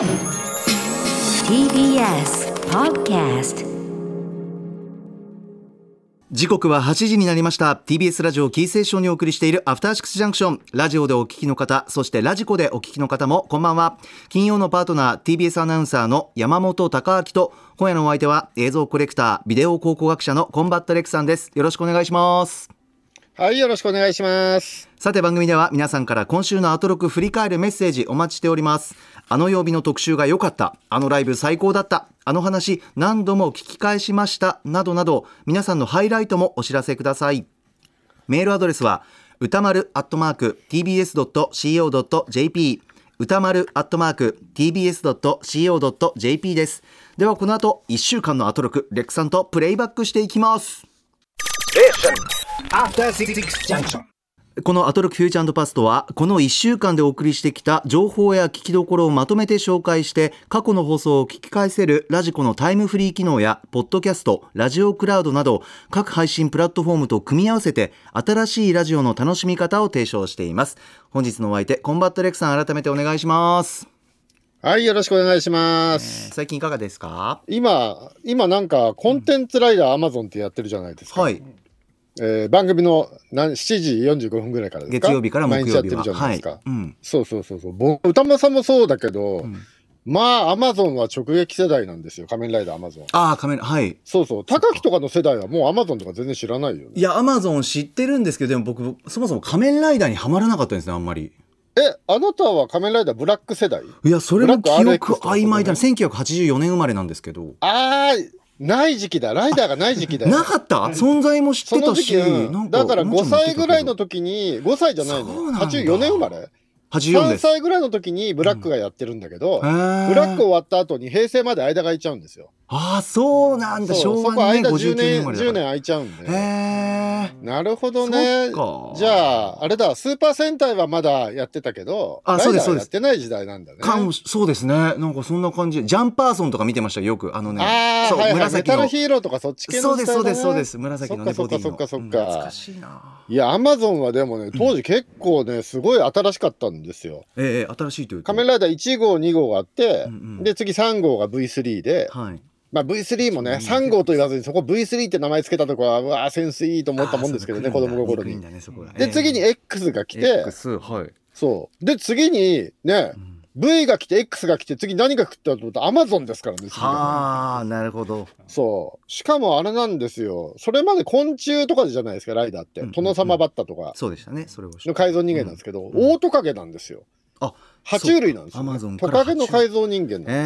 TBS Podcast 時刻は8時になりました。TBS ラジオキーステーションにお送りしているアフターシックスジャンクション。ラジオでお聞きの方そしてラジコでお聞きの方もこんばんは。金曜のパートナー TBS アナウンサーの山本匡晃と今夜のお相手は映像コレクタービデオ考古学者のコンバットレックさんです。よろしくお願いします。はい、よろしくお願いします。さて番組では皆さんから今週のアトロク振り返るメッセージお待ちしておりますあの曜日の特集が良かった。あのライブ最高だった。あの話何度も聞き返しました。などなど皆さんのハイライトもお知らせください。メールアドレスは歌丸アットマーク tbs.co.jp 歌丸アットマーク tbs.co.jp です。ではこの後1週間のアトロクレックさんとプレイバックしていきます。After Six Junction. このアトロクフューチャーパストはこの1週間でお送りしてきた情報や聞きどころをまとめて紹介して過去の放送を聞き返せるラジコのタイムフリー機能やポッドキャストラジオクラウドなど各配信プラットフォームと組み合わせて新しいラジオの楽しみ方を提唱しています本日のお相手コンバットレックさん改めてお願いします、はい、よろしくお願いします。最近いかがですか？今、今なんかコンテンツライダーアマゾンってやってるじゃないですか。はいえー番組の何7時45分ぐらいからですか？月曜日から木曜日は毎日やってるじゃないですか。はいうんそうそうそうそう。僕歌間さんもそうだけど、まあアマゾンは直撃世代なんですよ。仮面ライダーアマゾン。ああカメラはいそうそう。高木とかの世代はもうアマゾンとか全然知らないよね。いやアマゾン知ってるんですけどでも僕そもそも仮面ライダーにはまらなかったんですねあんまりえ、あなたは仮面ライダーブラック世代？いやそれも記憶曖昧だな1984年生まれなんですけどあー、ない時期だ。ライダーがない時期だよ。なかった？存在も知ってたしだから5もうちょっと見てたけど歳ぐらいの時に5歳じゃないのそうなんだ。84年生まれ。84 3です。歳ぐらいの時にブラックがやってるんだけど、ブラック終わった後に平成まで間が空いちゃうんですよ。ああそうなんだ。昭和のねそこ間10 59年年生まれだ10から。年空いちゃうんで。へえなるほどね。じゃあ、あれだ、スーパー戦隊はまだやってたけど、あそうですそうです。やってない時代なんだね。かもしそうですね。なんかそんな感じ。ジャンパーソンとか見てましたよよく。あのねああ、そう、はいはい、メ紫の。タルヒーローとかそっち系のね、そうですそうですそうです。紫のねそっかそっかそっかそっうんか。懐かしいな。いや、アマゾンはでもね、当時結構ね、すごい新しかったんですよ。ええ新しいというと仮面ライダー1号、2号があって、うんうん。で、次3号が V3 で、はいまあ V3 もね、3号と言わずにそこ V3 って名前つけたとこは、うわーセンスいいと思ったもんですけどね、子供心に。で、次に X が来て、X はい。そう。で、次にね、V が来て X が来て、次何が来たと思ったら Amazon ですからね、はあなるほど。そう。しかもあれなんですよ。それまで昆虫とかじゃないですか、ライダーって。うんうん。殿様バッタとか。そうでしたねそれを。の改造人間なんですけど、オオトカゲなんですよ。あ爬虫類なんですよ、ね。トカゲの改造人間なんですよね。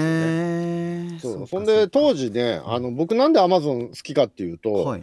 ええそう。そんで当時ねあの僕なんでアマゾン好きかっていうと、はい。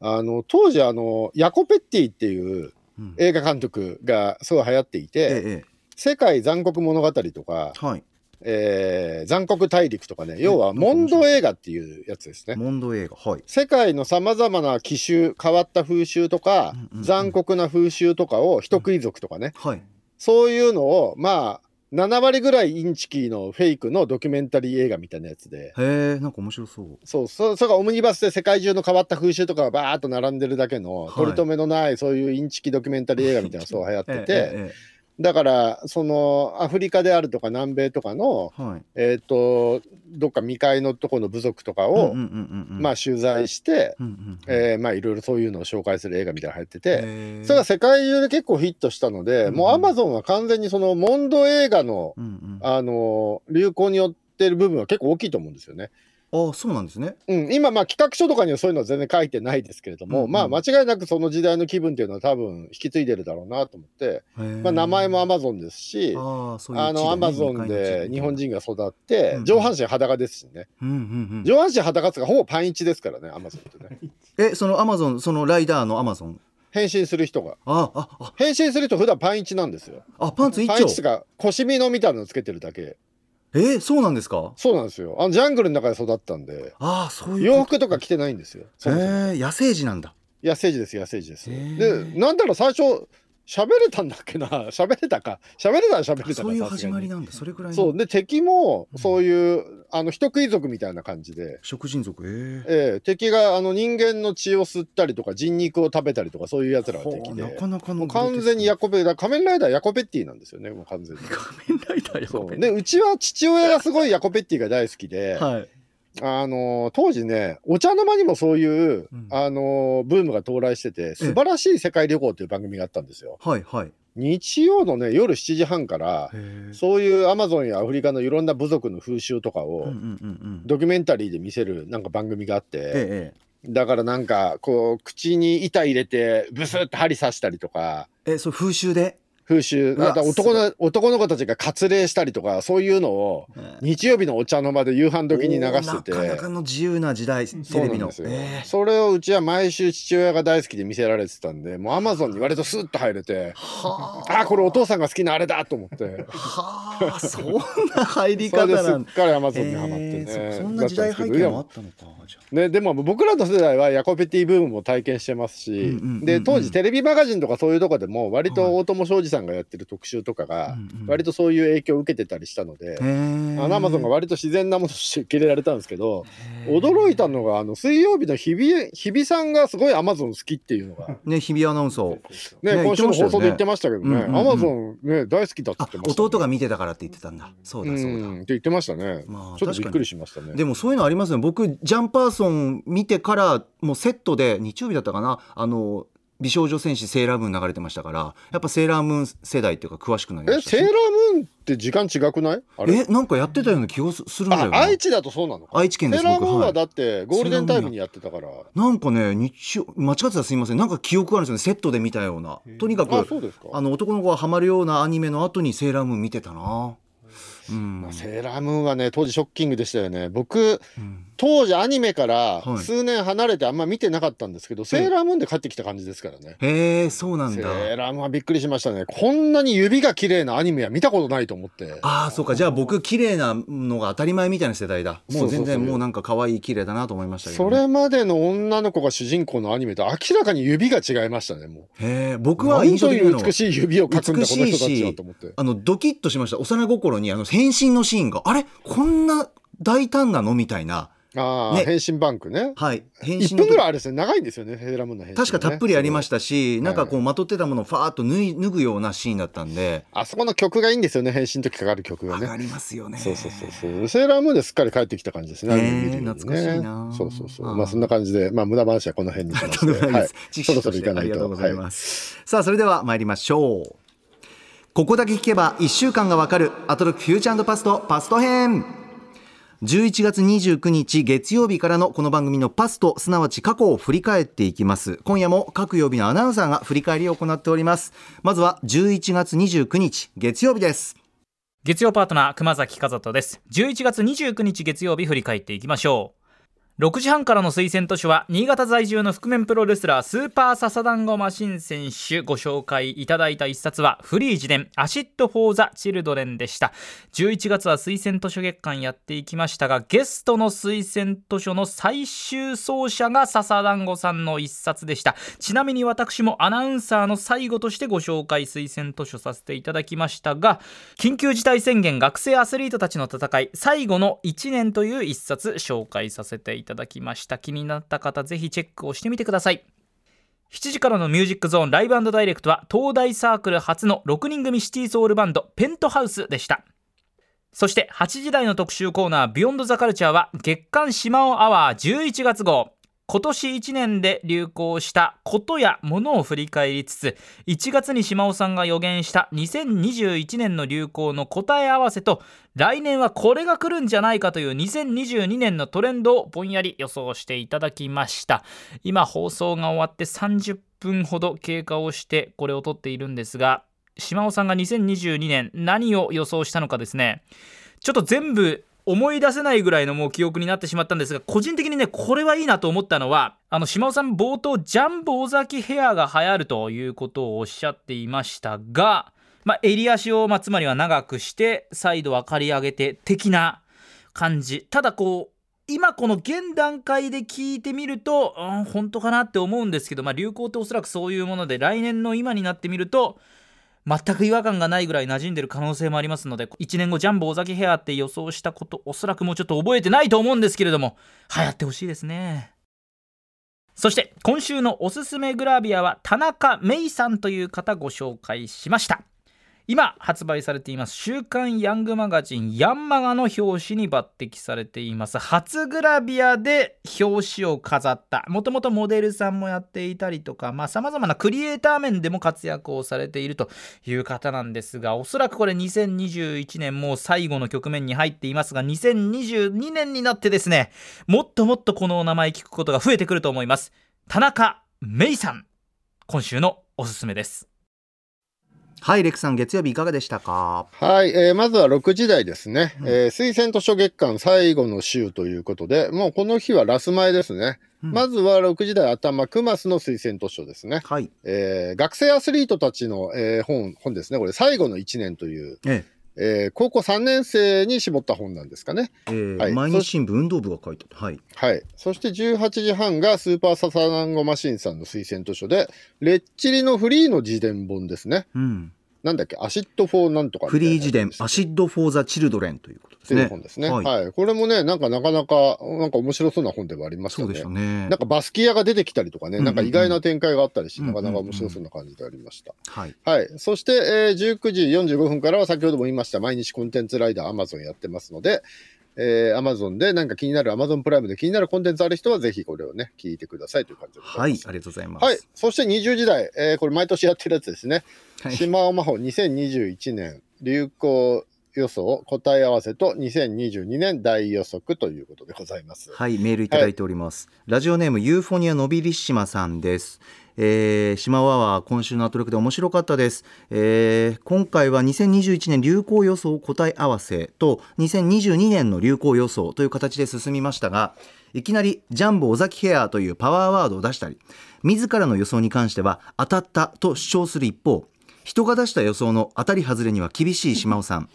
あの当時あのヤコ・ペッティっていううん。映画監督がすごい流行っていてえええ「世界残酷物語」とかえはい「えー残酷大陸」とかね要はモンド映画っていうやつですね。モンド映画はい。世界のさまざまな奇襲変わった風習とか、うんうんうん。残酷な風習とかを人食い族とかね、はい。そういうのをまあ7割ぐらいインチキのフェイクのドキュメンタリー映画みたいなやつで。へえなんか面白そう。そう、そそれがオムニバスで世界中の変わった風習とかがバーッと並んでるだけの、はい。取り留めのないそういうインチキドキュメンタリー映画みたいなのがそう流行ってて、ええええだからそのアフリカであるとか南米とかのはい。えっ、とどっか未開のとこの部族とかを、うんうんうんうん。うんまあ取材して、うんうんうん。えーまあいろいろそういうのを紹介する映画みたいなの入ってて、それが世界中で結構ヒットしたので、うん。もうアマゾンは完全にそのモンド映画の、うんうん。あの流行によってる部分は結構大きいと思うんですよね。あそうなんですね。うん、今まあ企画書とかにはそういうのは全然書いてないですけれども、うんうん。まあ間違いなくその時代の気分っていうのは多分引き継いでるだろうなと思って、まあ、名前もアマゾンですしあのアマゾンで日本人が育ってうん上半身裸ですしね。うんうんうん。上半身裸っていうかほぼパンイチですからねアマゾンってね。えそのアマゾンそのライダーのアマゾン変身する人が。あああ。変身する人普段パンイチなんですよ。あパンツ一パンイチと丁か腰みのみたいなのつけてるだけえそうなんですか？そうなんですよ。あのジャングルの中で育ったんで。ああそういう洋服とか着てないんですよへえ野生児なんだ。野生児です野生児です。へー。でなんだろう最初喋れたんだっけな？喋れたか？喋れたら喋れたかそういう始まりなんだ。それぐらいの。そう。で敵もそういう、あの人食い族みたいな感じで、食人族？ええ。ええ。敵があの人間の血を吸ったりとか人肉を食べたりとかそういうやつらが敵で。なかなかの完全にヤコベだ仮面ライダーヤコペッティなんですよねもう完全に。仮面ライダーやそう。でうちは父親がすごいヤコペッティが大好きで、はいあのー当時ねお茶の間にもそういう、うん。あのーブームが到来してて素晴らしい世界旅行という番組があったんですよ。はいはい。日曜のね夜7時半からそういうアマゾンやアフリカのいろんな部族の風習とかを、ドキュメンタリーで見せるなんか番組があって、ええだからなんかこう口に板入れてブスッと針刺したりとかえええそう風習で？風習。男の男の子たちが割礼したりとかそういうのを日曜日のお茶の間で夕飯時に流してて。なかなかの自由な時代テそうレビの。なんですよ、ええ。それをうちは毎週父親が大好きで見せられてたんでもうアマゾンに割とスッと入れてはあ。あこれお父さんが好きなあれだと思って。はあそんな入り それですっ方なんだかりアマゾンにはまってね、ええそそんな時代背景もあったのかじゃあ。ね、でも僕らの世代はヤコペティブームも体験してますし、で当時テレビマガジンとかそういうとこでも割と大友庄司さんがやってる特集とかが割とそういう影響を受けてたりしたので、アマゾンが割と自然なものとして受け入れられたんですけど驚いたのがあの水曜日の日比日比さんがすごいアマゾン好きっていうのが。ね日比アナウンサー。ね、ね今週の放送で言ってましたけどね、アマゾンね、大好きだって言あってました、ね。弟が見てたからって言ってたんだ。そうだそうだ。んって言ってましたね。まあちょっとびっくりしましたね。でもそういうのありますね。僕ジャンパーソン見てからもうセットで日曜日だったかなあの美少女戦士セーラームーン流れてましたからやっぱセーラームーン世代っていうか詳しくなりまえ、した。しセーラームーンって時間違くない？あれ？えなんかやってたような気がすするんだよあ、な愛知だとそうなの？か。愛知県ですセーラームーン僕ははいだってゴールデンタイムにやってたから。なんかね日曜間違ってたらすいません。なんか記憶があるんですよね。セットで見たような。とにかくあ、の男の子がハマるようなアニメの後にセーラームーン見てたな。うんまあセーラームーンはね当時ショッキングでしたよね。僕うん。当時アニメからはい。数年離れてあんま見てなかったんですけど、セーラームーンで帰ってきた感じですからね、へえそうなんセだーラームーンはびっくりしましたね。こんなに指が綺麗なアニメは見たことないと思って。ああそうか。じゃあ僕綺麗なのが当たり前みたいな世代だ。もう全然もうなんか可愛い綺麗だなと思いましたけどね、それまでの女の子が主人公のアニメと明らかに指が違いましたねもへえう僕は印象的なのはなんという美しい指を描くんだこの人たちはと思って。あのドキッとしました。幼心にあの変身のシーンがあれ？こんな大胆なの？みたいなああ、ね変身バンクねはい変身1の分ぐらいあるんですね長いんですよねセーラームの変身、ね、確かたっぷりありましたし、なんかこはうまとってたものをファーッと脱い脱ぐようなシーンだったんで、あそこの曲がいいんですよね変身の時かかる曲がね上がりますよね。そうそうそうそう。セーラームーンですっかり帰ってきた感じですね。ね懐かしいなそうそうそう。ああまあそんな感じで、まあ無駄話はこの辺にしまして。はいそろそろ行かないと。ありがとうございはます。さあそれでは参りましょう。ここだけ聞けば1週間がわかるアトロックフューチャーパストパスト編。11月29日月曜日からのこの番組のパストすなわち過去を振り返っていきます。今夜も各曜日のアナウンサーが振り返りを行っております。まずは11月29日月曜日です。月曜パートナー熊崎風斗です。11月29日月曜日振り返っていきましょう。6時半からの推薦図書は新潟在住の覆面プロレスラースーパーササダンゴマシン選手ご紹介いただいた一冊はフリー自伝アシッド・フォー・ザ・チルドレンでした。11月は推薦図書月間やっていきましたがゲストの推薦図書の最終走者がササダンゴさんの一冊でした。ちなみに私もアナウンサーの最後としてご紹介推薦図書させていただきましたが緊急事態宣言学生アスリートたちの戦い最後の1年という一冊紹介させていただきました。ただきました。気になった方ぜひチェックをしてみてください。7時からのミュージックゾーンライブダイレクトは東大サークル初の6人組シティソウルバンドペントハウスでした。そして8時台の特集コーナービヨンドザカルチャーは月刊島尾アワー11月号。今年1年で流行したことやものを振り返りつつ1月に島尾さんが予言した2021年の流行の答え合わせと来年はこれが来るんじゃないかという2022年のトレンドをぼんやり予想していただきました。今放送が終わって30分ほど経過をしてこれを撮っているんですが島尾さんが2022年何を予想したのかですね。ちょっと全部思い出せないぐらいのもう記憶になってしまったんですが個人的にねこれはいいなと思ったのはあの島尾さん冒頭ジャンボ尾崎ヘアが流行るということをおっしゃっていましたが、まあ、襟足を、まあ、つまりは長くして再度は刈り上げて的な感じ。ただこう今この現段階で聞いてみると、うん、本当かなって思うんですけど、まあ、流行っておそらくそういうもので来年の今になってみると全く違和感がないぐらい馴染んでる可能性もありますので1年後ジャンボ尾崎ヘアって予想したことおそらくもうちょっと覚えてないと思うんですけれども流行ってほしいですね。そして今週のおすすめグラビアは田中芽衣さんという方ご紹介しました。今発売されています週刊ヤングマガジンヤンマガの表紙に抜擢されています。初グラビアで表紙を飾った。もともとモデルさんもやっていたりとかさまざ、まなクリエイター面でも活躍をされているという方なんですがおそらくこれ2021年もう最後の局面に入っていますが2022年になってですねもっともっとこのお名前聞くことが増えてくると思います。田中芽衣さん今週のおすすめです。はい、レクさん、月曜日いかがでしたか？はい、えー、まずは6時台ですね。うん、えー、推薦図書月間最後の週ということで、もうこの日はラス前ですね。うん、まずは6時台頭、クマスの推薦図書ですね。はい。えー、学生アスリートたちの、えー、本、本ですね。これ、最後の1年という。えええー、高校3年生に絞った本なんですかね。えーはい、毎日新聞運動部が書いてはい。はい。そして18時半がスーパーササダンゴマシンさんの推薦図書で、レッチリのフリーの自伝本ですね。うん。なんだっけ、アシッド・フォーなんとかフリー自伝、アシッド・フォー・ザ・チルドレンということですね。本ですね、はい。はい。これもね、なんかなかなか、なんか面白そうな本ではありますよね。そうでね。なんかバスキアが出てきたりとかね、なんか意外な展開があったりして、なかなか面白そうな感じでありました。はい。はい。そして、えー、19時45分からは先ほども言いました、毎日コンテンツライダーアマゾンやってますので、えー、アマゾンでなんか気になる、アマゾンプライムで気になるコンテンツある人はぜひこれをね、聞いてくださいという感じではい、ありがとうございます。はい。そして20時代、えー、これ毎年やってるやつですね。はい、島尾真帆2021年流行予想答え合わせと2022年大予測ということでございます。はい、メールいただいております。はい、ラジオネームユーフォニアのびりしまさんです。えー、島ワは今週のアトロクで面白かったです、えー、今回は2021年流行予想答え合わせと2022年の流行予想という形で進みましたがいきなりジャンボ尾崎ヘアというパワーワードを出したり自らの予想に関しては当たったと主張する一方人が出した予想の当たり外れには厳しい島尾さん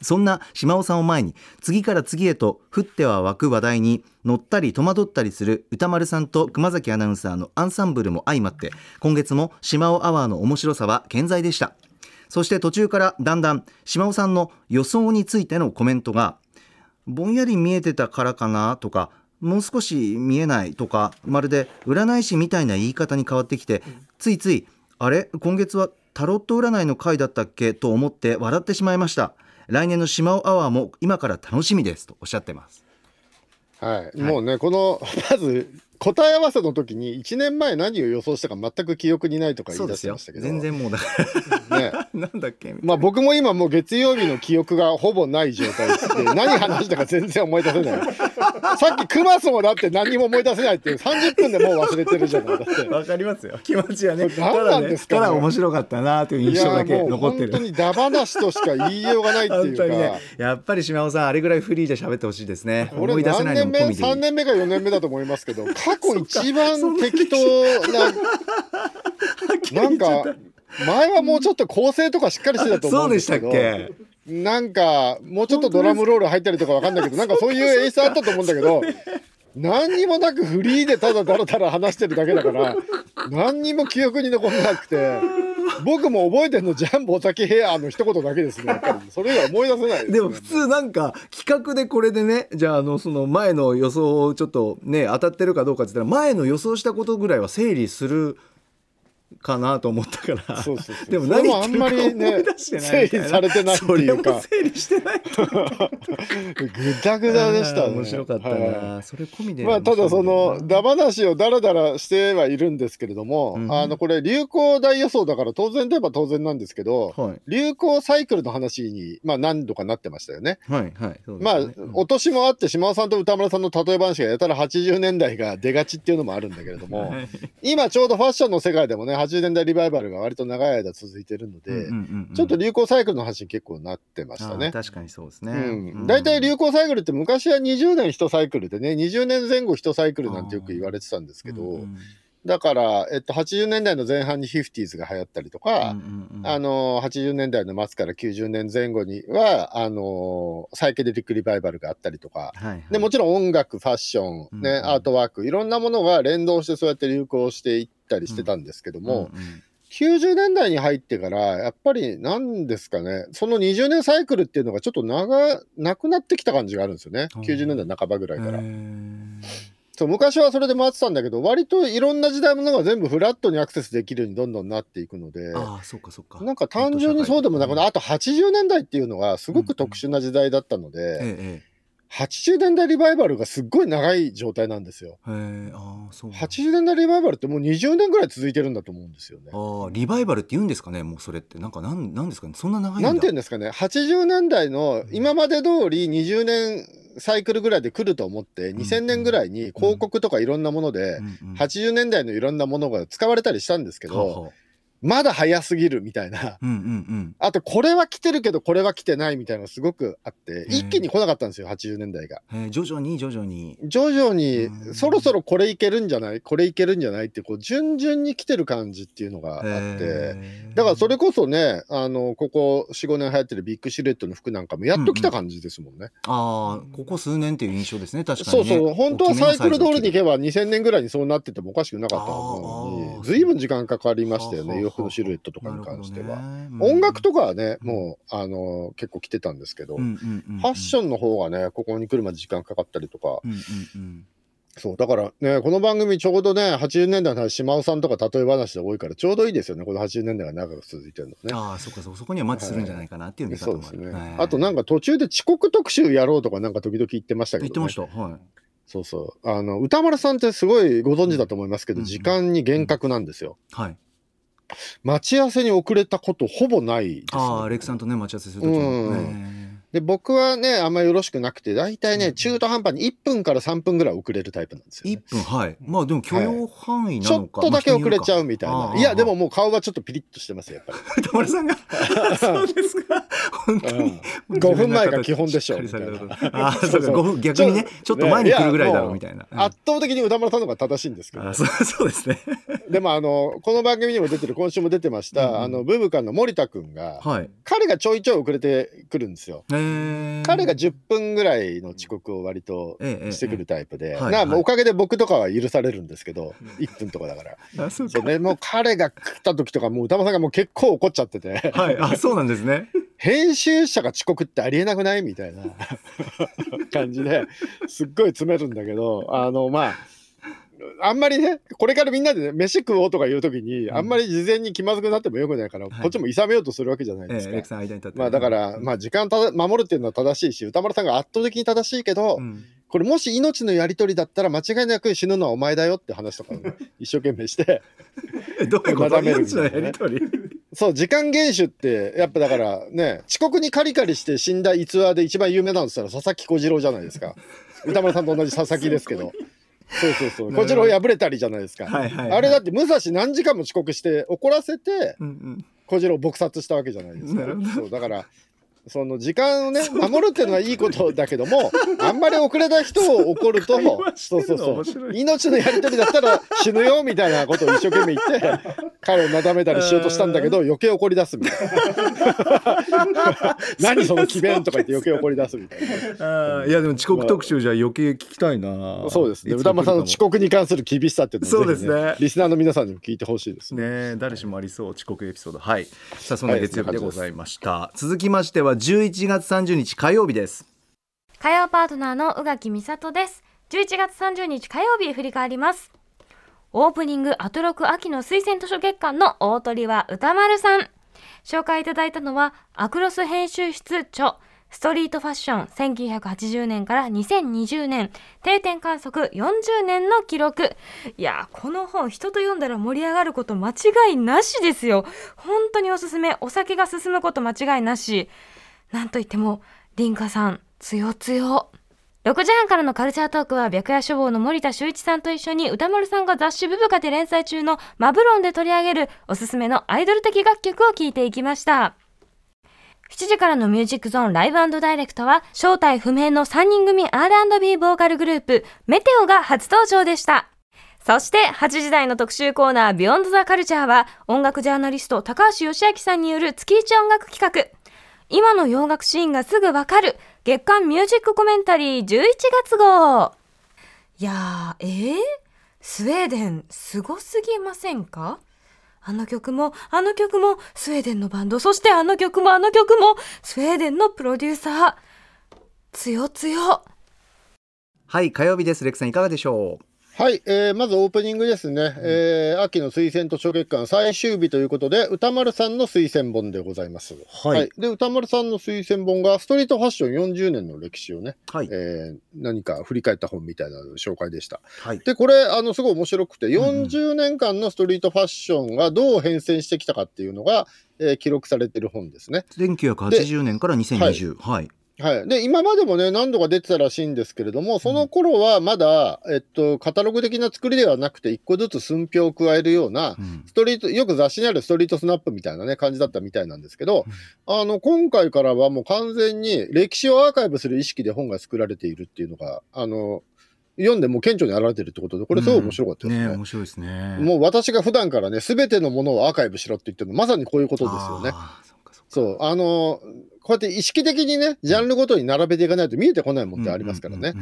そんな島尾さんを前に次から次へと降っては湧く話題に乗ったり戸惑ったりする歌丸さんと熊崎アナウンサーのアンサンブルも相まって今月も島尾アワーの面白さは健在でした。そして途中からだんだん島尾さんの予想についてのコメントがぼんやり見えてたからかなとかもう少し見えないとかまるで占い師みたいな言い方に変わってきてついついあれ？今月はタロット占いの回だったっけ？と思って笑ってしまいました。来年の島尾アワーも今から楽しみですとおっしゃってます。はい、はい、もうねこのまず答え合わせの時に1年前何を予想したか全く記憶にないとか言い出してましたけど。全然もうだね。なんだっけ？まあ僕も今もう月曜日の記憶がほぼない状態で 何話したか全然思い出せない。さっきクマスもだって何も思い出せないっていう30分でもう忘れてるじゃない。だって。わかりますよ。気持ちはね。何なんですか、ね、ただ面白かったなという印象だけ残ってる。本当にダ話としか言いようがないっていうか、ね、やっぱり島尾さんあれぐらいフリーで喋ってほしいですね。思い出せないのも込みで3年目？か4年目だと思いますけど過去一番適当ななんか前はもうちょっと構成とかしっかりしてたと思うんですけどなんか、もうちょっとドラムロール入ったりとかわかんないけど、なんかそういう演出あったと思うんだけど、何にもなくフリーでただだらだら話してるだけだから、何にも記憶に残んなくて、僕も覚えてるのジャンボ竹ヘアの一言だけですね、やっぱり。それ以外思い出せないで、ね、でも普通なんか企画でこれでね、じゃああのその前の予想をちょっとね、当たってるかどうかって言ったら、前の予想したことぐらいは整理する。かなと思ったから。そうそうそう。でも何あんまりね整理されてないっていうか。整理してない ぐだぐだでした、ね、面白かったな、はい、それ込みでまあただそのだ話をだらだらしてはいるんですけれども、うん、あのこれ流行大予想だから当然といえば当然なんですけど、はい、流行サイクルの話にまあ何度かなってましたよね。はいはい、ね、まあ、お年もあって島尾さんと歌村さんの例え話がやたら80年代が出がちっていうのもあるんだけれども、はい、今ちょうどファッションの世界でもね80年代リバイバルが割と長い間続いてるので、ちょっと流行サイクルの話に結構なってましたね。確かにそうですね。大、う、体、ん、流行サイクルって昔は20年1サイクルでね、20年前後1サイクルなんてよく言われてたんですけど、だから、えっと、80年代の前半に 50s が流行ったりとか、うんうんうん。あの80年代の末から90年前後にはあのサイケデリックリバイバルがあったりとか、はいはい。でもちろん音楽ファッション、ねうんうん。アートワークいろんなものが連動してそうやって流行していったりしてたんですけども、うんうん90年代に入ってからやっぱり何ですかねその20年サイクルっていうのがちょっと長なくなってきた感じがあるんですよね、うん90年代半ばぐらいから。そう昔はそれで回ってたんだけど割といろんな時代ものが全部フラットにアクセスできるようにどんどんなっていくので。ああそうかそうか。なんか単純にそうでもなくなあと80年代っていうのがすごく特殊な時代だったので、ええ80年代リバイバルがすっごい長い状態なんですよ。ええへえああそうなんだ。80年代リバイバルってもう20年ぐらい続いてるんだと思うんですよね。ああリバイバルって言うんですかねもうそれって。なんかなんなんですかねそんな長いんだ。なんていうんですかね80年代の今まで通り20年サイクルぐらいで来ると思って2000年ぐらいに広告とかいろんなものでうんうん。80年代のいろんなものが使われたりしたんですけはあどはあまだ早すぎるみたいな。うんうんうん。あとこれは来てるけどこれは来てないみたいなのがすごくあってうん一気に来なかったんですよ80年代が。えー徐々に徐々に。徐々にうん。そろそろこれいけるんじゃない？これいけるんじゃない？ってこう順々に来てる感じっていうのがあって。だからそれこそねあのここ45年流行ってるビッグシルエットの服なんかもやっと来た感じですもんね。ああここ数年っていう印象ですね確かにね。そうそう本当はサイクル通りに行けけば2000年ぐらいにそうなっててもおかしくなかったはずなのに随分時間かかりましたよね洋服のシルエットとかに関しては。は音楽とかかはねもうあの結構来てたんですけど、フファッションの方がねここに来るまで時間かかったりとかうんうんうんそう、だからね、この番組ちょうどね、80年代の話、島尾さんとか例え話で多いから、ちょうどいいですよね、この80年代が長く続いてるのね。ああそっかそそこにはマッチするんじゃないかなっていう見方もあそうですね。るはいあとなんか途中で遅刻特集やろうとかなんか時々言ってましたけど、ね。言ってましたはいそうそう。あの、歌丸さんってすごいご存知だと思いますけど、うん時間に厳格なんですよ。はい待ち合わせに遅れたことほぼないです、ね。ああレクさんとね待ち合わせする時もうんねで、僕はね、あんまよろしくなくて、大体ね、うん中途半端に1分から3分ぐらい遅れるタイプなんですよ、ね。1。分はい。まあでも許容範囲なちょっのかとだけ遅れちゃうみみたいな。いや、でももう顔はちょっとピリッとしてますよ、やっぱり。歌丸さんがそうですか。本当に。うん。5分前が基本でしょしっかりされたみことああそうか。そうそう。5分逆にねちょっと前に来るぐらいだろうみたいな。うん圧倒的に歌丸さんの方が正しいんですけど。あそう そうですね。でもあのこの番組にも出てる今週も出てました、うん。あのブーブカンの森田君が、はい。彼がちょいちょい遅れてくるんですよ。えー彼が10分ぐらいの遅刻を割としてくるタイプで、はいなおかげで僕とかは許されるんですけど、1分とかだから。あそうね、もう彼が来た時とかもう歌丸さんがもう結構怒っちゃってて、はい。あそうなんですね。編集者が遅刻ってありえなくない？みたいな感じですっごい詰めるんだけどあのまああんまりねこれからみんなでね飯食おうとか言う時に、うん。あんまり事前に気まずくなってもよくないから、はい。こっちも諌めようとするわけじゃないですか。ええレクさん間に立ってまあだから、まあ時間た守るっていうのは正しいし歌丸さんが圧倒的に正しいけど、うん。これもし命のやり取りだったら間違いなく死ぬのはお前だよって話とかをね、一生懸命してえ どういうこと？なだめるみ命のやりとり？そう、時間厳守って、やっぱだからね、遅刻にカリカリして死んだ逸話で一番有名なのって言ったら佐々木小次郎じゃないですか。歌丸さんと同じ佐々木ですけど。そうそうそう。なるほど。小次郎破れたりじゃないですか。はいはいはい。あれだって武蔵何時間も遅刻して怒らせてうんうん。小次郎を撲殺したわけじゃないですか。そうだからその時間をね守るっていうのはいいことだけども あんまり遅れた人を怒るとそうそうそう。命のやり取りだったら死ぬよみたいなことを一生懸命言って 彼をなだめたりしようとしたんだけど余計怒り出すみたいな。何その詭弁とか言って余計怒り出すみたいな。いやでも遅刻特集じゃ余計聞きたいな。そうですね。歌間さんの遅刻に関する厳しさってそうですね。リスナーの皆さんにも聞いてほしいですね。誰しもありそう遅刻エピソード。はい。さあそんな月曜日でございました、続きましては11月30日火曜日です。火曜パートナーの宇垣美里です。11月30日火曜日振り返ります。オープニングアトロク秋の推薦図書月間の大鳥は歌丸さん。紹介いただいたのはアクロス編集室著ストリートファッション1980年から2020年定点観測40年の記録。いやこの本人と読んだら盛り上がること間違いなしですよ。本当におすすめお酒が進むこと間違いなし。なんといっても凛花さんつよつよ6時半からのカルチャートークは白夜書房の森田修一さんと一緒に歌丸さんが雑誌ブブカで連載中のマブロンで取り上げるおすすめのアイドル的楽曲を聴いていきました。7時からのミュージックゾーンライブダイレクトは正体不明の3人組 R&B ボーカルグループメテオが初登場でした。そして8時台の特集コーナービヨンドザカルチャーは音楽ジャーナリスト高橋義明さんによる月一音楽企画今の洋楽シーンがすぐわかる。月間ミュージックコメンタリー11月号。いやーえー、スウェーデンすごすぎませんか？あの曲も、あの曲も、スウェーデンのバンド、そしてあの曲も、あの曲も、スウェーデンのプロデューサー。強強。はい火曜日です。レクさんいかがでしょう？はい、えーまずオープニングですね、えー秋の推薦図書月間最終日ということで歌丸さんの推薦本でございます。はい。で歌丸さんの推薦本がストリートファッション40年の歴史をね、はい。えー何か振り返った本みたいな紹介でした。はい。でこれあのすごい面白くてんうん。40年間のストリートファッションがどう変遷してきたかっていうのが、えー記録されてる本ですね。1980年から2020はい。はい、で今までもね何度か出てたらしいんですけれどもその頃はまだ、えっと、カタログ的な作りではなくて一個ずつ寸評を加えるようなうん。ストリートよく雑誌にあるストリートスナップみたいなね感じだったみたいなんですけど、あの今回からはもう完全に歴史をアーカイブする意識で本が作られているっていうのがあの読んでもう顕著に現れてるってことでこれすごい面白かったですね。ね面白いですね。もう私が普段からね全てのものをアーカイブしろって言ってるのまさにこういうことですよね。そっかそっか。そう、あのこうやって意識的にね、ジャンルごとに並べていかないと見えてこないもんってありますからね。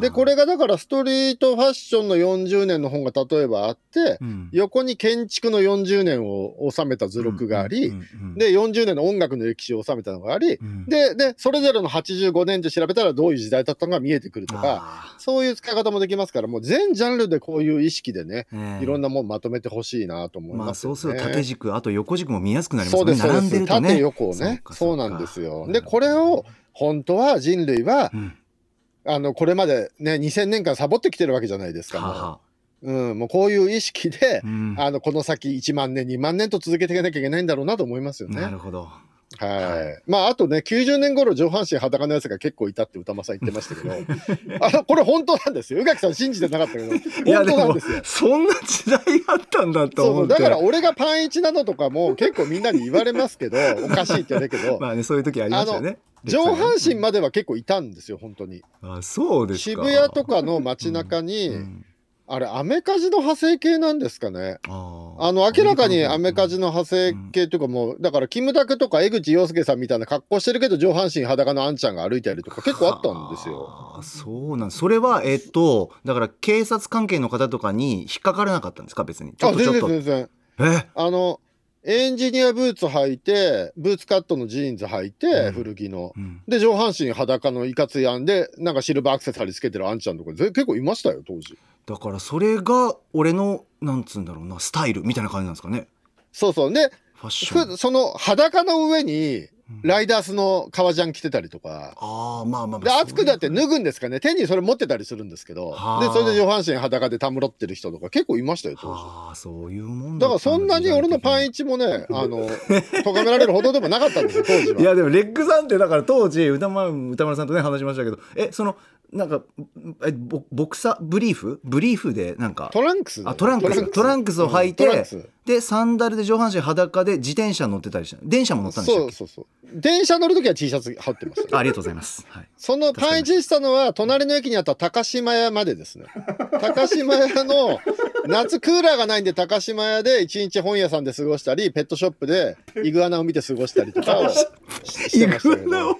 で、これがだからストリートファッションの40年の本が例えばあって、うん。横に建築の40年を収めた図録があり、で、40年の音楽の歴史を収めたのがあり、うんで、で、それぞれの85年で調べたらどういう時代だったのが見えてくるとか、あそういう使い方もできますから、もう全ジャンルでこういう意識でね、いろんなもんまとめてほしいなと思いまあますよね。そうすると縦軸あと横軸も見やすくなりますね。そうです、そうです。ね。縦横をね。そうなんですよ。うんで、これを本当は人類はう、んあの、これまでね、2000年間サボってきてるわけじゃないですか。うん、もうこういう意識でう、んあの、この先1万年、2万年と続けていかなきゃいけないんだろうなと思いますよね。なるほどはい。まあ、あとね、90年頃上半身裸のやつが結構いたって歌間さん言ってましたけど、あの、これ本当なんですよ。宇垣さん信じてなかったけど、本当なんですよ。そんな時代あったんだとそうそう。だから俺がパンイチなのとかも 結構みんなに言われますけど、おかしいって言われるけど、まあねそういう時ありましたよね上半身までは結構いたんですよ、本当に。あそうですか渋谷とかの街中に、うんあれ、アメカジの派生系なんですかね？ああの、明らかにアメカジジの派生系というかもう、だから、キムタクとか江口洋介さんみたいな格好してるけど、上半身裸のあんちゃんが歩いたりとか結構あったんですよ。あそうなんそれはえっとだから警察関係の方とかに引っかからなかったんですか？別にあ、全然全然。え？あの、エンジニアブーツ履いて、ブーツカットのジーンズ履いて、うん古着の。うんで、上半身裸のいかつやんで、なんかシルバーアクセサリーつけてるあんちゃんとか、ぜ結構いましたよ、当時。だからそれが俺のなんつうんだろうなスタイルみたいな感じなんですかね。そうそう。で、ファッション。ふその裸の上にうん。ライダースの革ジャン着てたりとか、ああまあまあまあくなって脱ぐんですかね。手にそれ持ってたりするんですけど。はあ。でそれで上半身裸でたむろってる人とか結構いましたよ当時。はあそういうもんだからそんなに俺のパンイイチもねあの咎められるほどでもなかったんですよ当時は。いやでもレッグさんってだから当時歌丸歌丸さんとね話しましたけど。えそのなんかえボボクサブリーフ？ブリーフでなんか。トランクスあトランクス。トランクス。を履いて、うんトランクスでサンダルで上半身裸で自転車乗ってたりして電車も乗ったんでしそうそうそう。電車乗るときは T シャツ羽織ってましたよあありがとうございます、はい、そのパンイチしたのは隣の駅にあった高島屋までですね。高島屋の夏クーラーがないんで高島屋で一日本屋さんで過ごしたりペットショップでイグアナを見て過ごしたりとかをししてましたけど。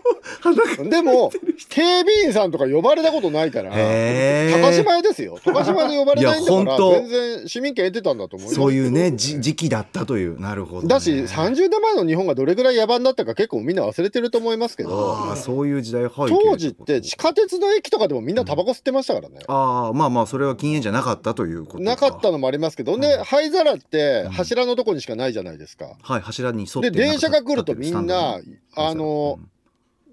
でも警備員さんとか呼ばれたことないから高島屋ですよ。高島屋で呼ばれないんだから全然市民権得てたんだと思いますそういうねじ時期だったという。なるほど、ね、だし30年前の日本がどれぐらい野蛮だったか結構みんな忘れてると思いますけど。ああそういう時代背景当時って地下鉄の駅とかでもみんなタバコ吸ってましたからね、ああまあまあそれは禁煙じゃなかったということなかったのもありますけど、ね灰皿ってうん。柱のとこにしかないじゃないですか。はい柱に沿ってで電車が来るとみんなあの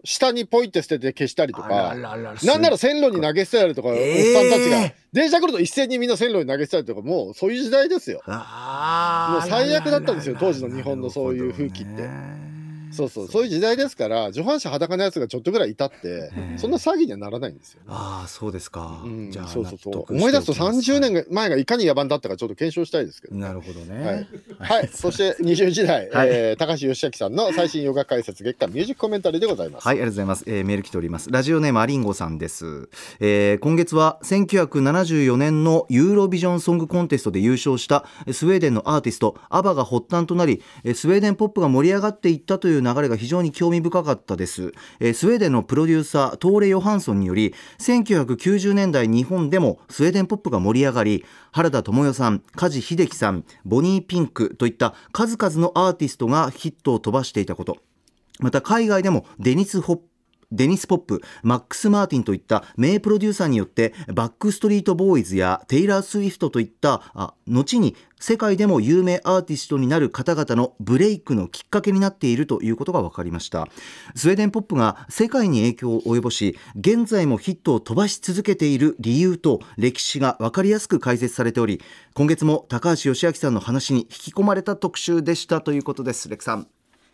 下にポイって捨てて消したりとあかなんなら線路に投げ捨てたりとか、おっえーさんたちが。電車来ると一斉にみんな線路に投げ捨てたりとかもうそういう時代ですよ。もう最悪だったんですよ当時の日本のそういう風紀ってそうそうそう。いう時代ですから上半身裸のやつがちょっとぐらいいたってそんな詐欺にはならないんですよ、ね、ああそうですか、うん、じゃあそうそうそう。思い出すとしておきます。30年前がいかに野蛮だったかちょっと検証したいですけど、なるほどね。はい、はい、そして 20時代、はい。えー高橋義明さんの最新ヨガ解説月間ミュージックコメンタリーでございます。はい、ありがとうございます。えーメール来ております。ラジオネームアリンゴさんです。えー今月は1974年のユーロビジョンソングコンテストで優勝したえースウェーデンのアーティストアバが発端となり、えースウェーデンポップが盛り上がっていったという流れが非常に興味深かったです。えースウェーデンのプロデューサートーレ・ヨハンソンにより、1990年代日本でもスウェーデンポップが盛り上がり、原田知世さん、梶秀樹さん、ボニー・ピンクといった数々のアーティストがヒットを飛ばしていたこと。また海外でもデニス・ホッデニス・ポップ、マックス・マーティンといった名プロデューサーによってバックストリート・ボーイズやテイラー・スウィフトといった後に世界でも有名アーティストになる方々のブレイクのきっかけになっているということが分かりました。スウェーデンポップが世界に影響を及ぼし現在もヒットを飛ばし続けている理由と歴史が分かりやすく解説されており今月も高橋義明さんの話に引き込まれた特集でしたということです。レクさん。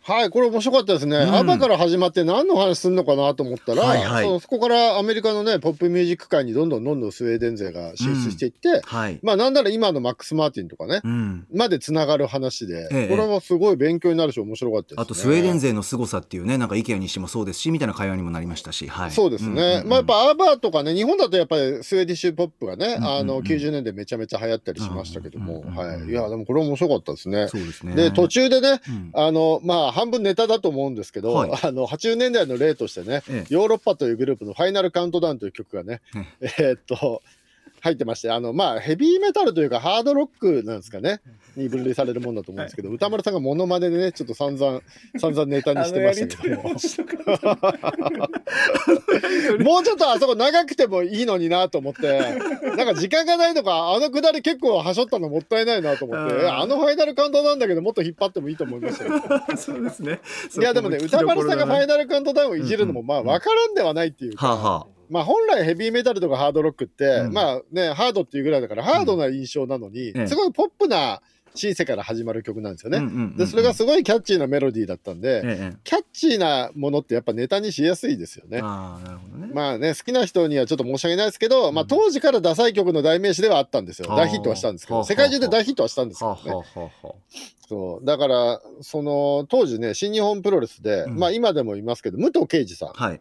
はい、これ面白かったですね。ん。アバから始まって何の話するのかなと思ったら、はいはい。そのそこからアメリカのね、ポップミュージック界にどんどんどんどんスウェーデン勢が進出していって、はい、まあなんなら今のマックス・マーティンとかね、うん、までつながる話で、ええ。これもすごい勉強になるし面白かったです、ね。あとスウェーデン勢の凄さっていうねなんか意見にしてもそうですしみたいな会話にもなりましたし、はい、そうですね、んんんまあやっぱアーバーとかね日本だとやっぱりスウェディッシュポップがね、んうんあの90年代めちゃめちゃ流行ったりしましたけども、うんうんうん。はい、いやでもこれ面白かったですね。そうですね。で途中でね、うん。あのまあ半分ネタだと思うんですけど、はい。あの80年代の例としてね、ええ。ヨーロッパというグループの「ファイナルカウントダウン」という曲がね、えーっと入ってましてあのまあヘビーメタルというかハードロックなんですかね。に分類されるもんだと思うんですけど、歌丸さんがモノマネでねちょっと散々散々ネタにしてましたけど。も もうちょっとあそこ長くてもいいのになと思ってなんか時間がないとかあのくだり結構はしょったのもったいないなと思ってあのファイナルカウントなんだけどもっと引っ張ってもいいと思いましたよ。そうですね。いやでもね歌丸さんがファイナナルカウントダウンをいじるのもまあ分からんではないっていうか、はあはまあ本来ヘビーメタルとかハードロックって、うん。まあねハードっていうぐらいだからハードな印象なのに、ええ。すごいポップなシンセから始まる曲なんですよね。うんうんうんうん。でそれがすごいキャッチーなメロディーだったんで、ええキャッチーなものってやっぱネタにしやすいですよね。ああなるほどね。まあね好きな人にはちょっと申し訳ないですけど、まあ当時からダサい曲の代名詞ではあったんですよ。大ヒットはしたんですけはあ。ど、世界中で大ヒットはしたんですけはどね。そうだからその当時ね新日本プロレスで、うん。まあ今でもいますけど武藤敬司さん。あはい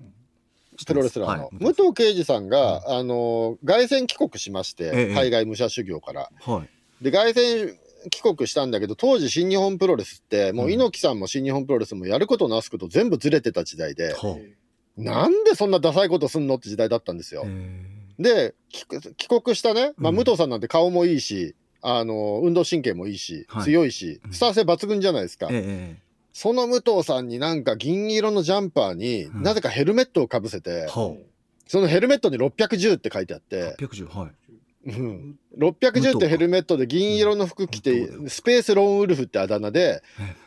プロレスラーの、はい。武藤敬司さんが、あの凱旋帰国しまして、ええ。海外武者修行から。はい。で凱旋帰国したんだけど当時新日本プロレスってもううん猪木さんも新日本プロレスもやることなすこと全部ずれてた時代で、はなんでそんなダサいことすんのって時代だったんですよ。で帰帰国したね、まあ、うん。武藤さんなんて顔もいいし、あの運動神経もいいし、はい。強いしうん。スター性抜群じゃないですか。ええその武藤さんになんか銀色のジャンパーに、うん。なぜかヘルメットをかぶせて、はそのヘルメットに610って書いてあっあて、810はいうん、610ってヘルメットで銀色の服着て、うんスペースローンウルフってあだ名で、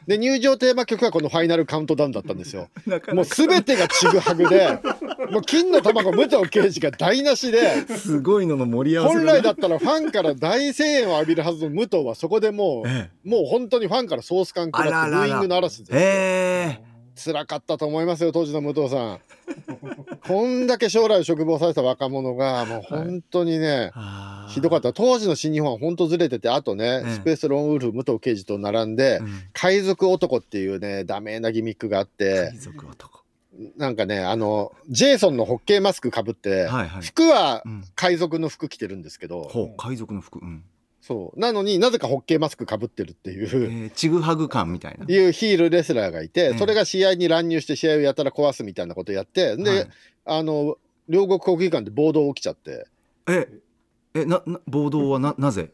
で入場テーマ曲がこのファイナルカウントダウンだったんですよ。もう全てがちぐはぐで、もう金の卵武藤敬司が台無しで、すごいのの盛り合わせ本来だったらファンから大声援を浴びるはずの武藤はそこでもう、えもう本当にファンからソース感食らってブーイングの嵐ですえええ。辛かったと思いますよ当時の武藤さんこんだけ将来を嘱望された若者がもう本当にね、あー。ひどかった。当時の新日本は本当ずれててあとね、ええスペースローンウルフ武藤敬司と並んで、うん。海賊男っていうねダメなギミックがあって海賊男。なんかねあのジェイソンのホッケーマスクかぶって、はいはい。服はうん。海賊の服着てるんですけど、ほう海賊の服。うんそう。なのになぜかホッケーマスクかぶってるっていう。えーちぐはぐ感みたいな。いうヒールレスラーがいて、ええそれが試合に乱入して試合をやたら壊すみたいなことやってで、はい。あの両国国技館で暴動起きちゃって。ええなな暴動はななぜ？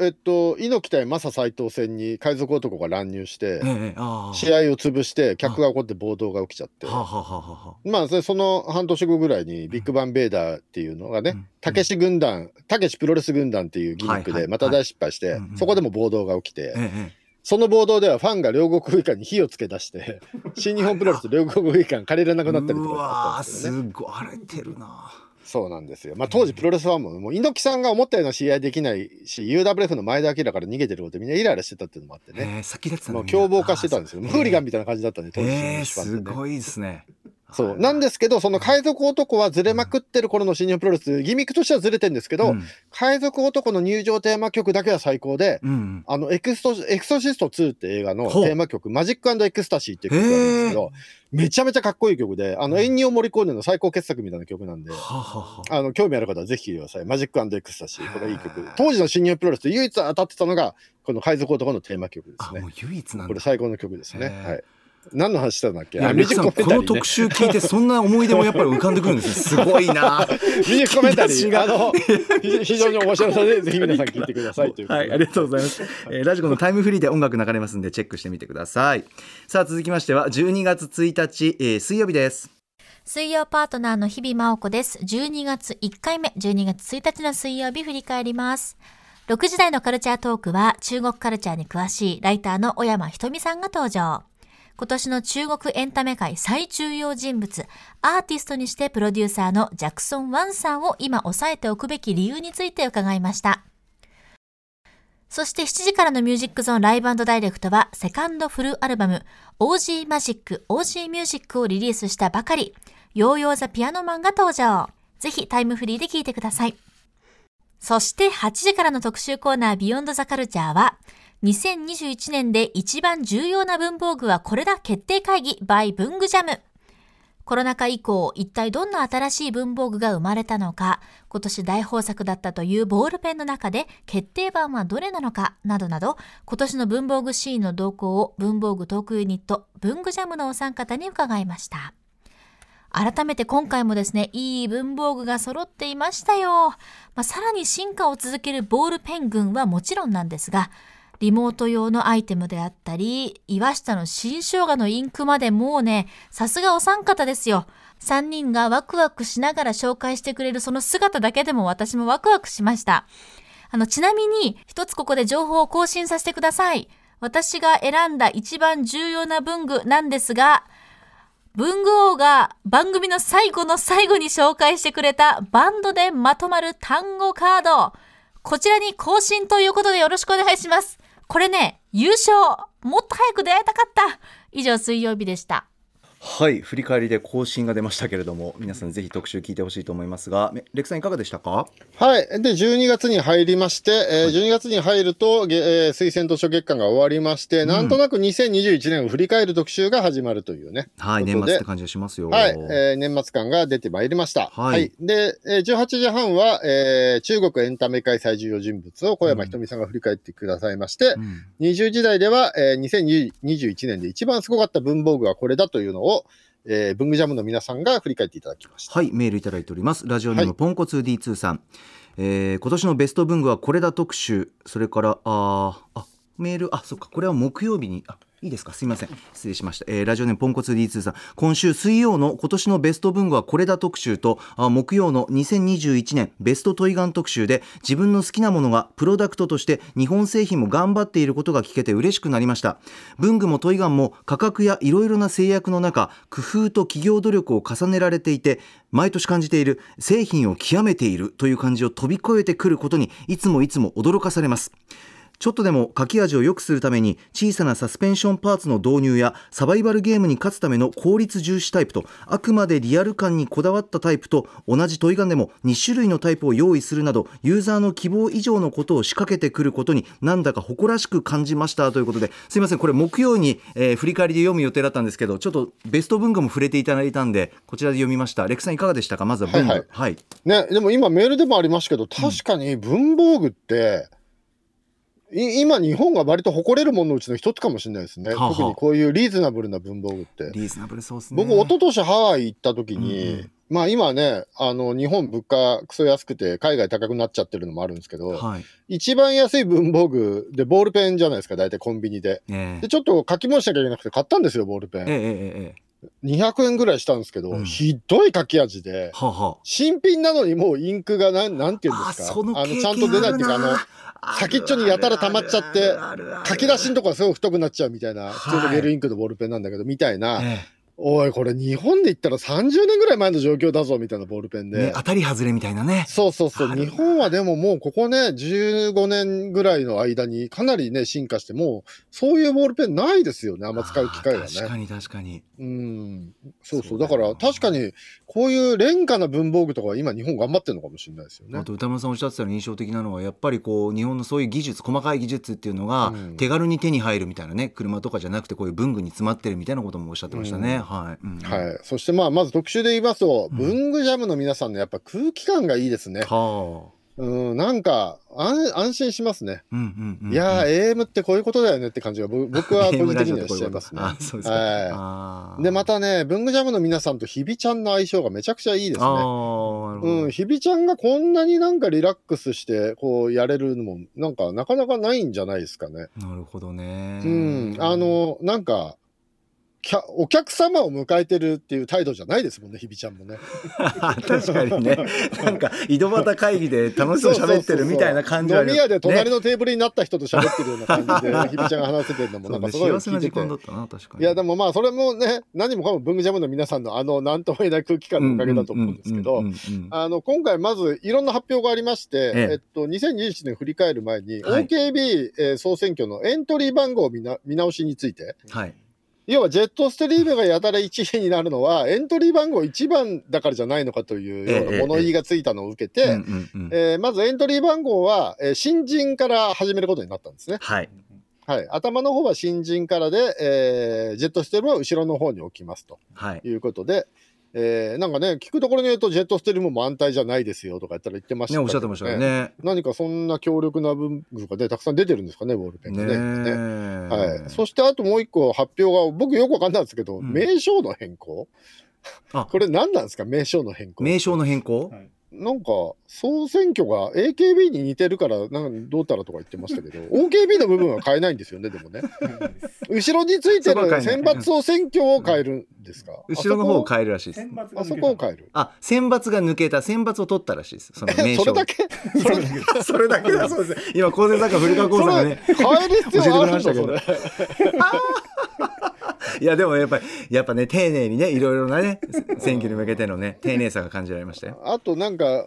えっと猪木対マサ斎藤戦に海賊男が乱入してええ試合を潰して客が起こって暴動が起きちゃって。はあ、はあはあはあまあその半年後ぐらいにビッグバンベーダーっていうのがねうんたけし軍団たけしプロレス軍団っていうギミックはいはい。でまた大失敗して、はい。うんうん。そこでも暴動が起きて、えええその暴動ではファンが両国国技館に火をつけ出して 新日本プロレスと両国国技館借りれなくなったりとうかあわーったんですよね。すごい荒れてるなそうなんですよ。まあ当時プロレスファンも、もう猪木さんが思ったような試合できないし、UWF の前田明から逃げてることでみんなイライラしてたっていうのもあってね。えー、先立ってたもう凶暴化してたんですよ。フーリガンみたいな感じだったんで、当時のえー、すごいですね。そう。なんですけど、その海賊男はずれまくってる頃の新日本プロレス、ギミックとしてはずれてるんですけど、うん海賊男の入場テーマ曲だけは最高で、うん。あのエクスト、エクソシスト2って映画のテーマ曲、マジックエクスタシーっていう曲があるんですけど、めちゃめちゃかっこいい曲で、あの、エンニオ・モリコーネの最高傑作みたいな曲なんで、はははあの、興味ある方はぜひ聴いてください。マジックエクスタシー。これいい曲。当時の新日本プロレスで唯一当たってたのが、この海賊男のテーマ曲ですあ、ねもう。唯一なんだこれ。最高の曲ですね。はい。何の話したんだっけ？いや、あミュージックコメンタリーねこの特集聞いて、そんな思い出もやっぱり浮かんでくるんですね。すごいな。ミュージックコメンタリー、あの、非非常に面白さで、ぜひ皆さん聞いてくださいといはい、ありがとうございます。えーラジコのタイムフリーで音楽流れますんで、チェックしてみてください。さあ、続きましては、12月1日、えー水曜日です。水曜パートナーの日々真央子です。12月1回目、12月1日の水曜日振り返ります。6時台のカルチャートークは中国カルチャーに詳しいライターの小山ひとみさんが登場。今年の中国エンタメ界最重要人物、アーティストにしてプロデューサーのジャクソン・ワンさんを今押さえておくべき理由について伺いました。そして7時からのミュージックゾーンライブダイレクトはセカンドフルアルバム OG マジック OG ミュージックをリリースしたばかり。ヨーヨーザピアノマンが登場。ぜひタイムフリーで聴いてください。そして8時からの特集コーナービヨンドザカルチャーは、2021年で一番重要な文房具はこれだ決定会議 by 文具ジャム。コロナ禍以降、一体どんな新しい文房具が生まれたのか、今年大豊作だったというボールペンの中で決定版はどれなのか、などなど、今年の文房具シーンの動向を文房具トークユニット、文具ジャムのお三方に伺いました。改めて今回もですね、いい文房具が揃っていましたよ。まあ、さらに進化を続けるボールペン群はもちろんなんですが、リモート用のアイテムであったり、岩下の新生姜のインクまでもうね、さすがお三方ですよ。三人がワクワクしながら紹介してくれるその姿だけでも私もワクワクしました。あの、ちなみに、一つここで情報を更新させてください。私が選んだ一番重要な文具なんですが、文具王が番組の最後の最後に紹介してくれたバンドでまとまる単語カード。こちらに更新ということでよろしくお願いします。これね、優勝もっと早く出会いたかった以上、水曜日でした。はい、振り返りで更新が出ましたけれども、皆さんぜひ特集聞いてほしいと思いますが、めレクさんいかがでしたか？はい。で、12月に入りまして、えー12月に入ると、げえー推薦図書月間が終わりまして、なんとなく2021年を振り返る特集が始まるというね。はい、年末って感じがしますよ。はい、えー年末感が出てまいりました。はいで、えー18時半は、えー中国エンタメ界最重要人物を小山ひとみさんが振り返ってくださいまして、うん20時台では、えー2021年で一番すごかった文房具はこれだというのを、えー文具ジャムの皆さんが振り返っていただきました。はい、メールいただいております。ラジオネーム、はいポンコツ D2 さん。えー今年のベスト文具はこれだ特集。それから、あーあ、メール、あ、そっか、これは木曜日に、あ、いいですか？すいません。失礼しました、えーラジオネームポンコツ D2 さん。今週水曜の今年のベスト文具はこれだ特集とあ木曜の2021年ベストトイガン特集で自分の好きなものがプロダクトとして日本製品も頑張っていることが聞けて嬉しくなりました。文具もトイガンも価格やいろいろな制約の中工夫と企業努力を重ねられていて毎年感じている製品を極めているという感じを飛び越えてくることにいつもいつも驚かされます。ちょっとでも書き味を良くするために小さなサスペンションパーツの導入やサバイバルゲームに勝つための効率重視タイプとあくまでリアル感にこだわったタイプと同じトイガンでも2種類のタイプを用意するなどユーザーの希望以上のことを仕掛けてくることになんだか誇らしく感じました。ということですいませんこれ木曜に、えー振り返りで読む予定だったんですけどちょっとベスト文具も触れていただいたんでこちらで読みました。レクさんいかがでしたか？まずは文具。はいはい。はい。ね、でも今メールでもありましたけど、確かに文房具って、い今日本が割と誇れるもののうちの一つかもしれないですね。特にこういうリーズナブルな文房具って。リーズナブルそうですね。僕、一昨年ハワイ行った時に、うんうん。まあ今ね、あの、日本物価クソ安くて海外高くなっちゃってるのもあるんですけど、はい。一番安い文房具でボールペンじゃないですか、大体コンビニで。えで、ちょっと書き物しなきゃいけなくて買ったんですよ、ボールペン。ええええええ。200円ぐらいしたんですけど、うん。ひどい書き味で、はあはあ。新品なのにもうインクがなん、なんて言うんですか？あそのちゃんと出ないっていうか、あの、先っちょにやたら溜まっちゃって書き出しのとこがすごく太くなっちゃうみたいな、普通のゲルインクのボールペンなんだけど、みたいな、えおいこれ日本で言ったら30年ぐらい前の状況だぞみたいなボールペンで、ね、当たり外れみたいなね。そうそうそう。日本はでももうここね15年ぐらいの間にかなりね進化してもうそういうボールペンないですよねあんま使う機会があー確かねに確かに。うん。そうそう。だから確かにこういう廉価な文房具とかは今日本頑張ってるのかもしれないですよね。あと歌村さんおっしゃってたの印象的なのはやっぱりこう日本のそういう技術細かい技術っていうのがうん。手軽に手に入るみたいなね車とかじゃなくてこういう文具に詰まってるみたいなこともおっしゃってましたね、うんはい、うんはい、そしてまあまず特集で言いますと、うん文具ジャムの皆さんのやっぱ空気感がいいですね。はあうん、なんか安安心しますね。うんうんうんいやー、AM ってこういうことだよねって感じがぼ僕は 個人的にはしちゃいますね。あそうではい。でまたね、文具ジャムの皆さんとひびちゃんの相性がめちゃくちゃいいですね。うん、ひびちゃんがこんなになんかリラックスしてこうやれるのもなんかなかなかないんじゃないですかね。なるほどねうん、あのなんかお客様を迎えてるっていう態度じゃないですもんね、ひびちゃんもね。確かにね。なんか井戸端会議で楽しそうに喋ってるみたいな感じは 飲み屋で隣の、のテーブルになった人と喋ってるような感じで、ひびちゃんが話せてるのもなんかすごい聞いてて。時間だったな確かに。いやでもまあそれもね何もかも文具ジャムの皆さんのあの何とも言えない空気感のおかげだと思うんですけどあの今回まずいろんな発表がありまして、ええ。えっと、2021年振り返る前に、はい。OKB、えー総選挙のエントリー番号見な見直しについてはい要はジェットストリームがやたら1位になるのはエントリー番号1番だからじゃないのかというようええな物言いがついたのを受けて、えーまずエントリー番号は、えー新人から始めることになったんですね。はい。はい、頭の方は新人からで、えージェットステルは後ろの方に置きますとはい。いうことで、えーなんかね、聞くところによると、ジェットステルも安泰じゃないですよとか言ったら言ってましたけどね。おっしゃってましたよね。何かそんな強力な文具がね、たくさん出てるんですかね、ボールペンがね。ねねはい、そしてあともう一個発表が、僕よくわかんないんですけど、うん。名称の変更？あ。これ何なんですか、名称の変更？名称の変更？なんか、総選挙が AKB に似てるから、なんかどうたらとか言ってましたけど、OKB の部分は変えないんですよね、でもね。後ろについてる選抜総選挙を変えるんですか？後ろの方をえ変えるらしいです。あそこを変える。あ選抜が抜けた。選抜を取ったらしいです。その名え称。それだけ？それだけ。だそうです。今構成作家古川光さんがね変える必要あるんだ、そ教えれ。いやでもやっぱりやっぱね丁寧にねいろいろなね選挙に向けてのね丁寧さが感じられましたよ。あとなんか、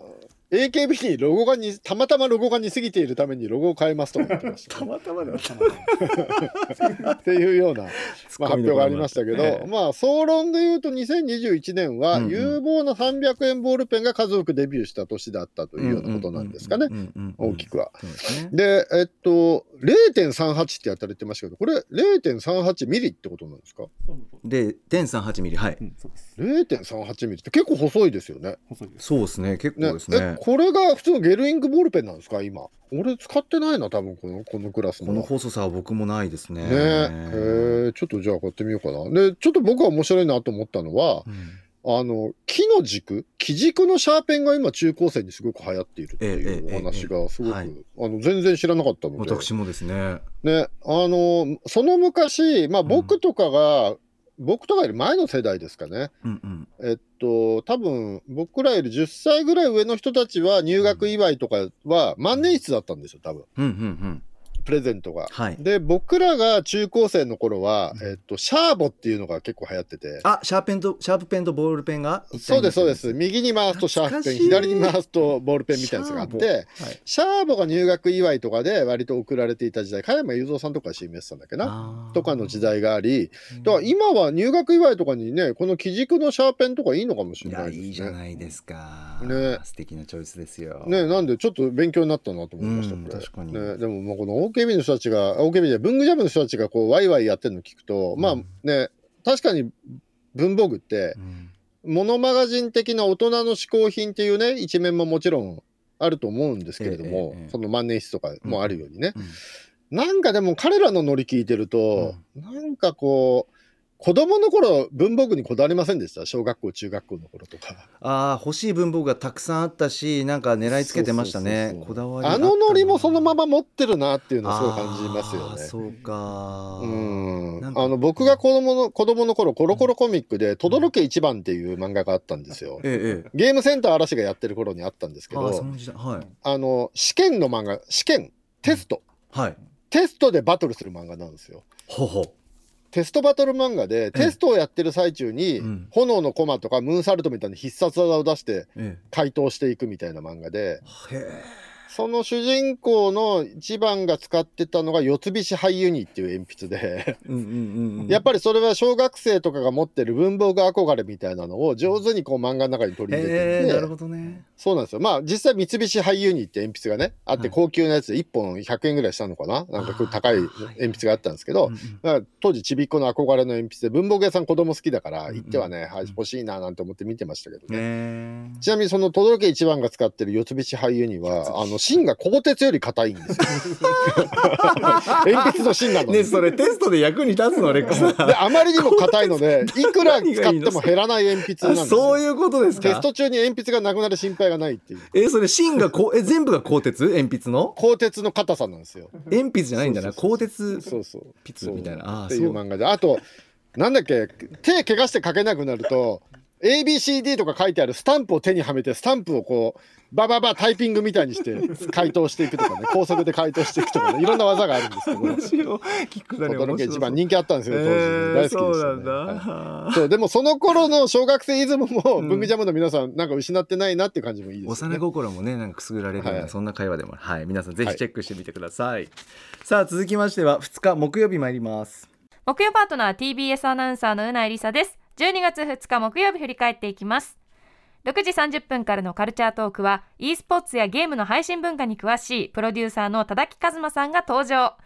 AKB にロゴがに、たまたまロゴが似すぎているためにロゴを変えますとか言ってました。たまたまだった っていうような、まあ、発表がありましたけど、ええまあ総論で言うと2021年はうんうん。有望な300円ボールペンが数多くデビューした年だったというようなことなんですかね、大きくは。ですね。で、えっと、0.38ってやったら言ってましたけど、これ0.38ミリってことなんですか？で0.38ミリはい、?0.38 ミリって結構細いですよね。そうですね。結構ねですね。えこれが普通のゲルインクボールペンなんですか今？俺使ってないな、多分このこのクラスの。この細さは僕もないですねねえーちょっとじゃあ買ってみようかな。で、ちょっと僕は面白いなと思ったのは、うんあの、木の軸、木軸のシャーペンが今中高生にすごく流行っているってええいうお話がすごく、はいあの、全然知らなかったので。私もですねね、あの、その昔、まあうん僕とかが、僕とかより前の世代ですかね。うんうんえっと、多分僕らより10歳ぐらい上の人たちは入学祝いとかは万年筆だったんですよ、多分。うんうんうんプレゼントが。はい。で、僕らが中高生の頃は、うん。えっと、シャーボっていうのが結構流行ってて。あシャーペンとシャープペンとボールペンがそうです、そうでにす。右に回すとシャープペン、左に回すとボールペンみたいなやつがあっシャはい。シャーボが入学祝いとかで割と送られていた時代、加山雄三さんとかが CM やってたんだっけな？とかの時代があり、だから今は入学祝いとかにね、この基軸のシャーペンとかいいのかもしいれないですね。やいいじゃないですか。ね。素敵なチョイスですよ。ね、なんでちょっと勉強になったなと思いました。確かに。ね、でもまあこの OKB の人たちが、OKB で文具ジャムの人たちがこうワイワイやってるの聞くと、まあうん。ね、確かに文房具ってうん。モノマガジン的な大人の嗜好品っていうね一面ももちろんあると思うんですけれども、ええええその万年筆とかもあるようにね、うん。なんかでも彼らのノリ聞いてると、なんかこう子供の頃文房具にこだわりませんでした？小学校中学校の頃とか。あー欲しい文房具がたくさんあったしなんか狙いつけてましたね。こだわりあのノリもそのまま持ってるなっていうのをすごい感じますよね。そうか。うん。あの僕が子供の子供の頃コロコロコミックで「轟け一番」っていう漫画があったんですよ。ええええ。ゲームセンター嵐がやってる頃にあったんですけどはい。あの試験の漫画試験テスト。はい。テストでバトルする漫画なんですよ。ほうほテストバトル漫画でテストをやってる最中に、うん。炎のコマとかムーンサルトみたいな必殺技を出してえ回答していくみたいな漫画で。え。へその主人公の一番が使ってたのが四つ菱ハイユニっていう鉛筆で。うんうんうんうん。やっぱりそれは小学生とかが持ってる文房具憧れみたいなのを上手にこう漫画の中に取り入れていてへえなるほどね。そうなんですよ。まあ実際三菱ハイユニって鉛筆がねあっはい。て高級なやつで1本100円ぐらいしたのかな？なんか高い鉛筆があったんですけど、うんうん。だから当時ちびっこの憧れの鉛筆で文房具屋さん子供好きだからうんうん行ってはね、はい欲しいななんて思って見てましたけどね。ねちなみにその轟一番が使ってる四つ菱俳優にはあの芯が鋼鉄より硬いんですよ。鉛筆の芯なのに。ねそれテストで役に立つのレックさんであまりにも硬いのでいくら使っても減らない鉛筆なんですよ。あそういうことですか？テスト中に鉛筆がなくなる心配がないっていう。えそれ芯がこうえ全部が鋼鉄？鉛筆の？鋼鉄の硬さなんですよ。鉛筆じゃないんだな鋼鉄そうそう。ピツみたいなあーっていうそう漫画であとなんだっけ手怪我して書けなくなると ABCD とか書いてあるスタンプを手にはめてスタンプをこうバババタイピングみたいにして 回答していくとかね高速で回答していくとかねいろんな技があるんですけど。面白いキックだね驚き一番人人気あったんですよ当時ね、大好きでした、ね、そうなんだ、はい。そうでもその頃の小学生イズムもうん。文具ジャムの皆さんなんか失ってないなっていう感じもいいですよね。幼心もねなんかくすぐられるような、はい。そんな会話でも。はい皆さんぜひチェックしてみてください、さあ続きましては2日木曜日参ります。木曜パートナー TBS アナウンサーのうないりさです12月2日木曜日振り返っていきます。6時30分からのカルチャートークは e スポーツやゲームの配信文化に詳しいプロデューサーの多田木和馬さんが登場。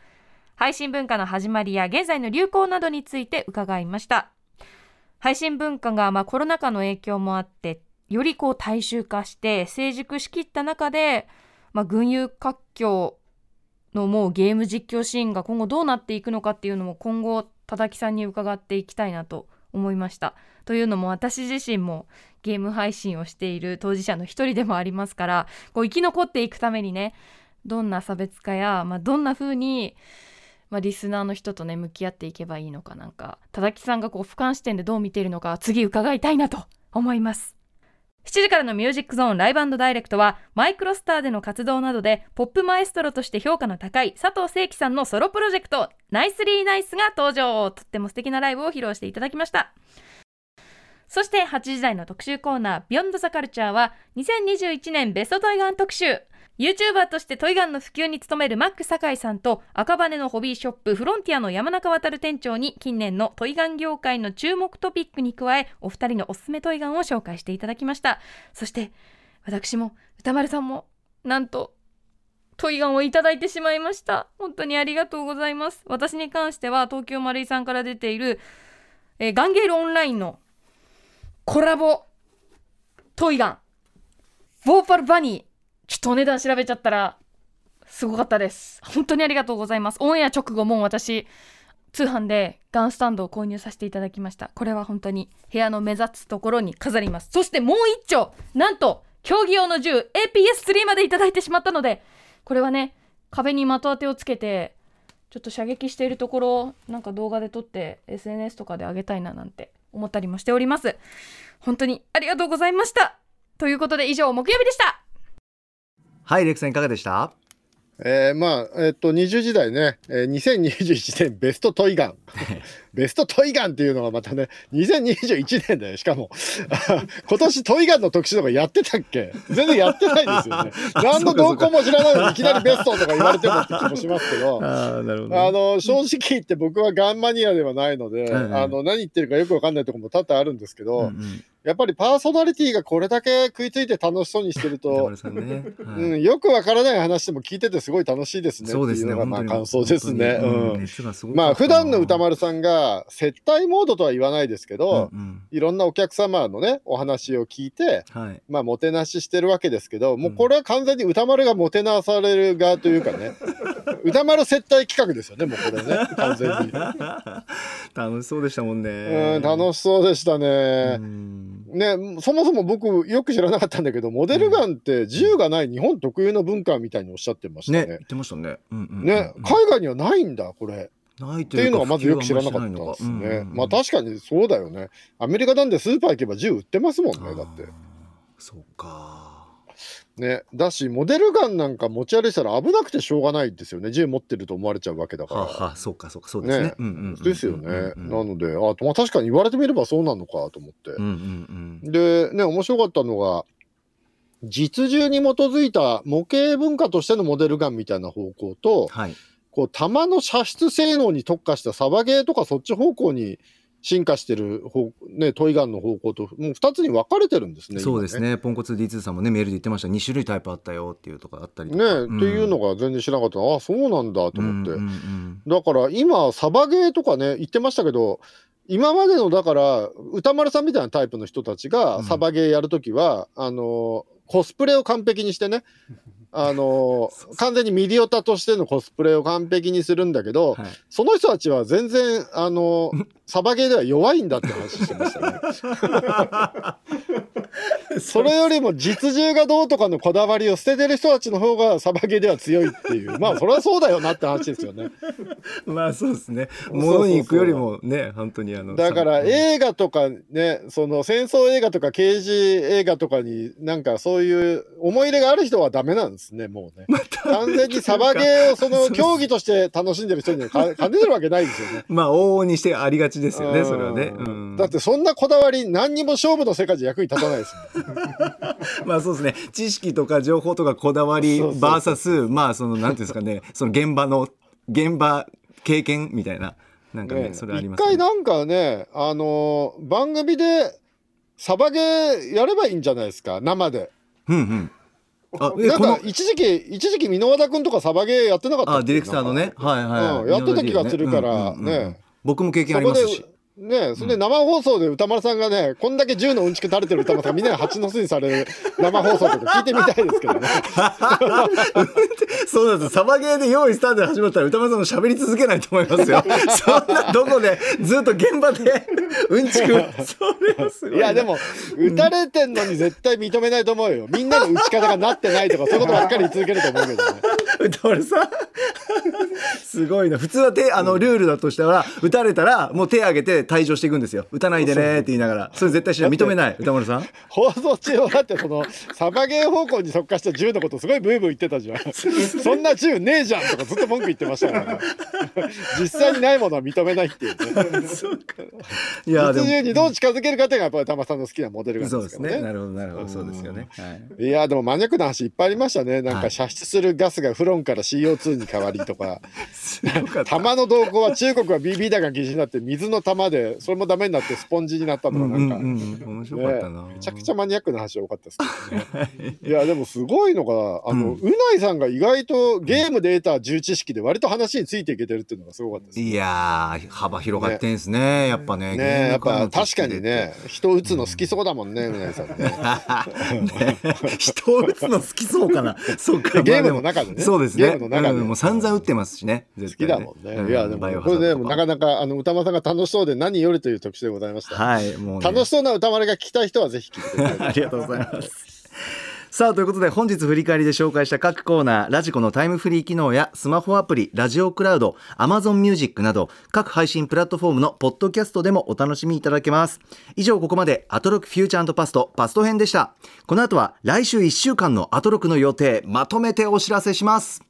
配信文化の始まりや現在の流行などについて伺いました。配信文化がまあコロナ禍の影響もあってよりこう大衆化して成熟しきった中で、まあ、群雄割拠のもうゲーム実況シーンが今後どうなっていくのかっていうのも今後多田木さんに伺っていきたいなと思いました。というのも私自身もゲーム配信をしている当事者の一人でもありますからこう生き残っていくためにねどんな差別化や、まあ、どんな風にまあ、リスナーの人とね向き合っていけばいいのかなんか田崎さんがこう俯瞰視点でどう見ているのか次伺いたいなと思います7時からのミュージックゾーンライブダイレクトはマイクロスターでの活動などでポップマエストロとして評価の高い佐藤聖輝さんのソロプロジェクトナイスリーナイスが登場。とっても素敵なライブを披露していただきました。そして8時台の特集コーナービヨンドザカルチャーは2021年ベストトイガン特集。YouTuber としてトイガンの普及に努めるマック酒井さんと赤羽のホビーショップフロンティアの山中渡店長に近年のトイガン業界の注目トピックに加えお二人のおすすめトイガンを紹介していただきました。そして私も歌丸さんもなんとトイガンをいただいてしまいました。本当にありがとうございます。私に関しては東京マルイさんから出ている、えーガンゲールオンラインのコラボトイガンボーパルバニー。ちょっとお値段調べちゃったらすごかったです。本当にありがとうございます。オンエア直後も私通販でガンスタンドを購入させていただきました。これは本当に部屋の目立つところに飾ります。そしてもう一丁なんと競技用の銃 APS3 までいただいてしまったのでこれはね壁に的当てをつけてちょっと射撃しているところをなんか動画で撮って SNS とかで上げたいななんて思ったりもしております。本当にありがとうございました。ということで以上木曜日でした。はいレックさんいかがでした？えーまあえっと20時代ね、えー、2021年ベストトイガン ベストトイガンっていうのがまたね2021年だよ。しかも 今年トイガンの特集とかやってたっけ？全然やってないですよね。何の動向も知らないのにいきなりベストとか言われてもって気もしますけど。あの正直言って僕はガンマニアではないので、あの何言ってるかよくわかんないところも多々あるんですけど、うんうん。やっぱりパーソナリティがこれだけ食いついて楽しそうにしてる歌とうん、よくわからない話でも聞いててすごい楽しいですねってそうですね。いうのがまあ感想ですね。うん。まあ普段の歌丸さんが接待モードとは言わないですけど、うんうん。いろんなお客様のねお話を聞いてはい。まあもてなししてるわけですけどもうこれは完全に歌丸がもてなされる側というかね 歌丸接待企画ですよねもうこれね完全に。楽しそうでしたもんね。うん楽しそうでしたうね。ん。ね、そもそも僕よく知らなかったんだけどモデルガンって銃がない日本特有の文化みたいにおっしゃってましたね。ね言ってましたね。うんうんうんうん。ね、海外にはないんだこれないっていうのがまずよく知らなかったですね。まあ確かにそうだよね。アメリカなんでスーパー行けば銃売ってますもんねだって。そうかね、だしモデルガンなんか持ち歩いたら危なくてしょうがないですよね銃持ってると思われちゃうわけだから。はあ、はあ、そうかそうかそうですね。ねうんうんうんですよね。うんうんなのであ、まあ、確かに言われてみればそうなのかと思って。うんうんうんでね面白かったのが実銃に基づいた模型文化としてのモデルガンみたいな方向とはい。こう弾の射出性能に特化したサバゲーとかそっち方向に進化してる方、ね、トイガンの方向ともう2つに分かれてるんですね。そうです今ねね。ポンコツ D2 さんもねメールで言ってました。2種類タイプあったよっていうとかあったりとねか。っていうのが全然知らなかった、あそうなんだと思って、うんうんうんだから今サバゲーとかね言ってましたけど今までのだから歌丸さんみたいなタイプの人たちがうんサバゲーやるときは、あのコスプレを完璧にしてねあの完全にミリオタとしてのコスプレを完璧にするんだけど、はいその人たちは全然あのサバゲーでは弱いんだって話してましたね。それよりも実銃がどうとかのこだわりを捨ててる人たちの方がサバゲーでは強いっていう まあそれはそうだよなって話ですよね。まあそうですね。物に行くよりもね本当にあの。だからさ映画とかねその戦争映画とか刑事映画とかになんかそういう思い入れがある人はダメなんですねもうね 完全にサバゲーをその競技として楽しんでる人にはか兼ねてるわけないですよね。まあ往々にしてありがちですよねそれはね。ううんんだってそんなこだわり何にも勝負の世界じゃ役に立たないです まあそうですね。知識とか情報とかこだわりバーサスまあそのなんていうんですかね。その現場の現場経験みたいな。なんかねね。それあり一ますね。回なんかねあのー番組でサバゲーやればいいんじゃないですか？生で。うんうん。あえなんか一時期一時期箕輪田君とかサバゲーやってなかったあディレクターのね。はいはい、うん。やってた気がするからうんうんうんうんね。僕も経験ありますし。ねそれで生放送で歌丸さんがねこんだけ銃のうんちく垂れてる歌丸さんがみんなに蜂の巣にされる生放送とか聞いてみたいですけどね。そうなんです。サバゲーで用意スタートで始まったら歌丸さんも喋り続けないと思いますよ。そんなどこでずっと現場でうんちくそれいな。いやでも撃たれてんのに絶対認めないと思うよ。みんなの撃ち方がなってないとかそういうことばっかり言い続けると思うけどね歌丸さ。んすごいな。普通は手あのルールだとしたら撃たれたらもう手挙げて退場していくんですよ。撃たないでねって言いながら。それ絶対しない。認めない歌丸さん。放送中はだってそのサバゲー方向に特化した銃のことすごいブーブー言ってたじゃん。そんな銃ねえじゃんとかずっと文句言ってましたからね。実際にないものは認めないっていうね。いやでもにどう近づけるかっていうのがやっぱり玉さんの好きなモデルガンそうですすねなるほどなるほどそうですよねはいいやでもマニアックな話いっぱいありましたねなんはいか射出するガスがフロンから CO2 に変わりとか。すごかった。弾の動向は中国は BB 弾が禁止になって水の弾でそれもダメになってスポンジになったとかうんなんか、うんうん。面白かったな、ねめちゃくちゃマニアックな話多かったですけどね。い。やでもすごいのがあの、うん。うないさんが意外とゲームで得た重知識で割と話についていけてるっていうのがすごかったですいやー幅広がってんすねやっぱね。ねやっぱ確かにねね人撃つの好きそうだもんね、うないさんね。ね。人を撃つの好きそうかな。そうか。ゲームのまあ中でねそうですね。ゲームの中で。うんもう散々撃ってますしね。好きだもんね、ういやでもこれードとか。ねなかなかあの歌丸さんが楽しそうで何よりという特集でございました、はい。もう、ね、楽しそうな歌丸が聞きたい人はぜひ聞いてください。ありがとうございます。さあということで本日振り返りで紹介した各コーナーラジコのタイムフリー機能やスマホアプリラジオクラウド Amazon Music など各配信プラットフォームのポッドキャストでもお楽しみいただけます。以上ここまでアトロクフューチャーパストパスト編でした。この後は来週1週間のアトロクの予定まとめてお知らせします。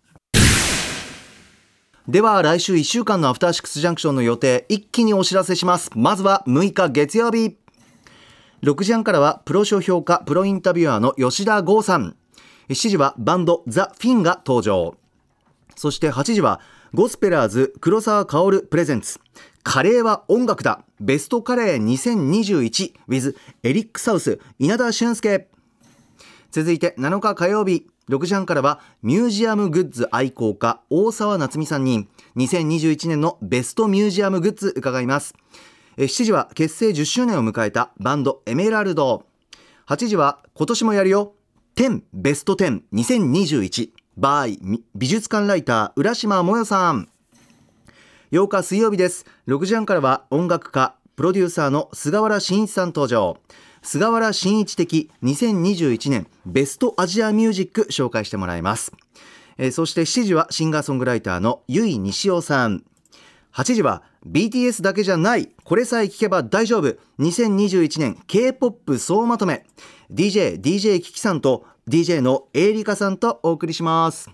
では来週1週間のアフターシックスジャンクションの予定一気にお知らせします。まずは6日月曜日。6時半からはプロ書評家プロインタビュアーの吉田剛さん。7時はバンドザ・フィンが登場。そして8時はゴスペラーズ黒沢薫プレゼンツ。カレーは音楽だ。ベストカレー 2021with エリック・サウス稲田俊介。続いて7日火曜日。6時半からはミュージアムグッズ愛好家大沢夏美さんに2021年のベストミュージアムグッズ伺います。7時は結成10周年を迎えたバンドエメラルド。8時は今年もやるよ。10ベスト102021 by 美術館ライター浦島もよさん。8日水曜日です。6時半からは音楽家プロデューサーの菅原慎一さん登場。菅原慎一的2021年ベストアジアミュージック紹介してもらいます。えーそして7時はシンガーソングライターの由井西尾さん。8時は BTS だけじゃない。これさえ聞けば大丈夫。2021年 K-POP 総まとめ。DJ DJ キキさんと DJ のエイリカさんとお送りします。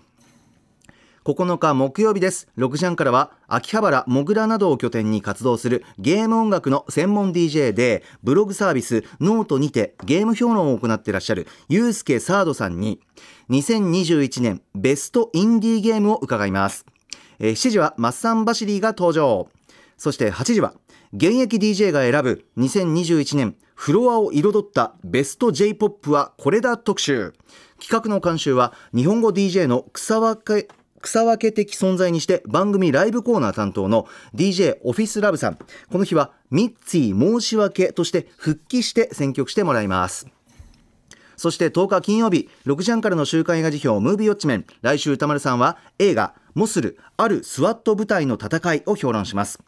9日木曜日です。6時半からは秋葉原モグラなどを拠点に活動するゲーム音楽の専門 DJ でブログサービスノートにてゲーム評論を行ってらっしゃるユースケサードさんに2021年ベストインディーゲームを伺います。え7時はマッサンバシリーが登場。そして8時は現役 DJ が選ぶ2021年フロアを彩ったベスト J-POP はこれだ特集。企画の監修は日本語 DJ の草分け草分け的存在にして番組ライブコーナー担当の DJ オフィスラブさん。この日はミッツィ申し訳として復帰して選曲してもらいます。そして10日金曜日6時半からの週刊映画時評ムービーウォッチメン。来週宇多丸さんは映画モスルある SWAT 部隊の戦いを評論します。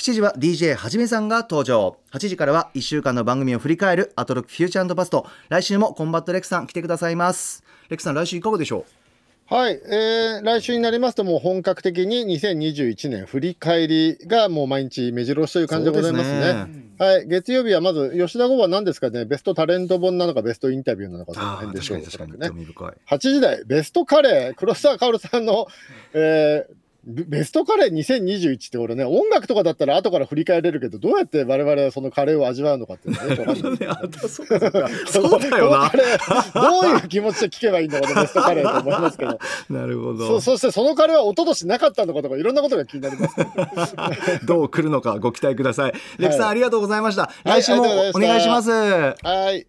7時は DJ はじめさんが登場。8時からは1週間の番組を振り返るアトロクフューチャーパスト。来週もコンバット REC さん来てくださいます。レックさん来週いかがでしょう？はい、えー、来週になりますともう本格的に2021年振り返りがもう毎日目白押しという感じでございますね。はい、月曜日はまず吉田剛は何ですかね。ベストタレント本なのかベストインタビューなのかその辺でしょうね。8時台ベストカレー黒沢薫さんの、えー、ベストカレー2021って俺ね。音楽とかだったら後から振り返れるけどどうやって我々はそのカレーを味わうのかっていうの ね そうだよな。どういう気持ちで聞けばいいんだろうね ベストカレーと思いますけど。なるほど。そそしてそのカレーは一昨年なかったのかとかいろんなことが気になりますど。う来るのかご期待ください。レクさん、はい、ありがとうございました。来週もお願いします。はい